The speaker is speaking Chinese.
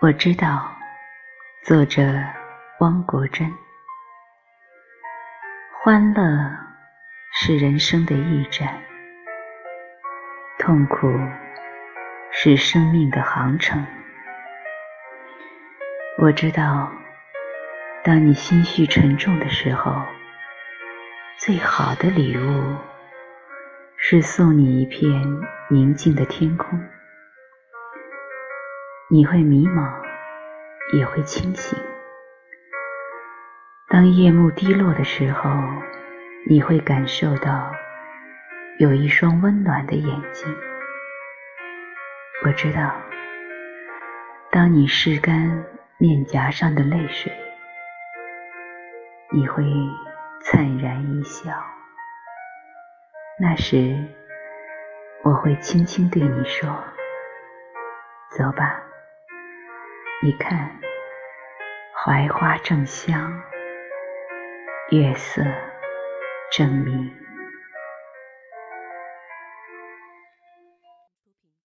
我知道，作者汪国真。欢乐是人生的驿站，痛苦是生命的航程。我知道，当你心绪沉重的时候，最好的礼物是送你一片宁静的天空。你会迷茫，也会清醒。当夜幕低落的时候，你会感受到有一双温暖的眼睛。我知道，当你拭干面颊上的泪水，你会灿然一笑。那时，我会轻轻对你说：“走吧。”你看，槐花正香，月色正明。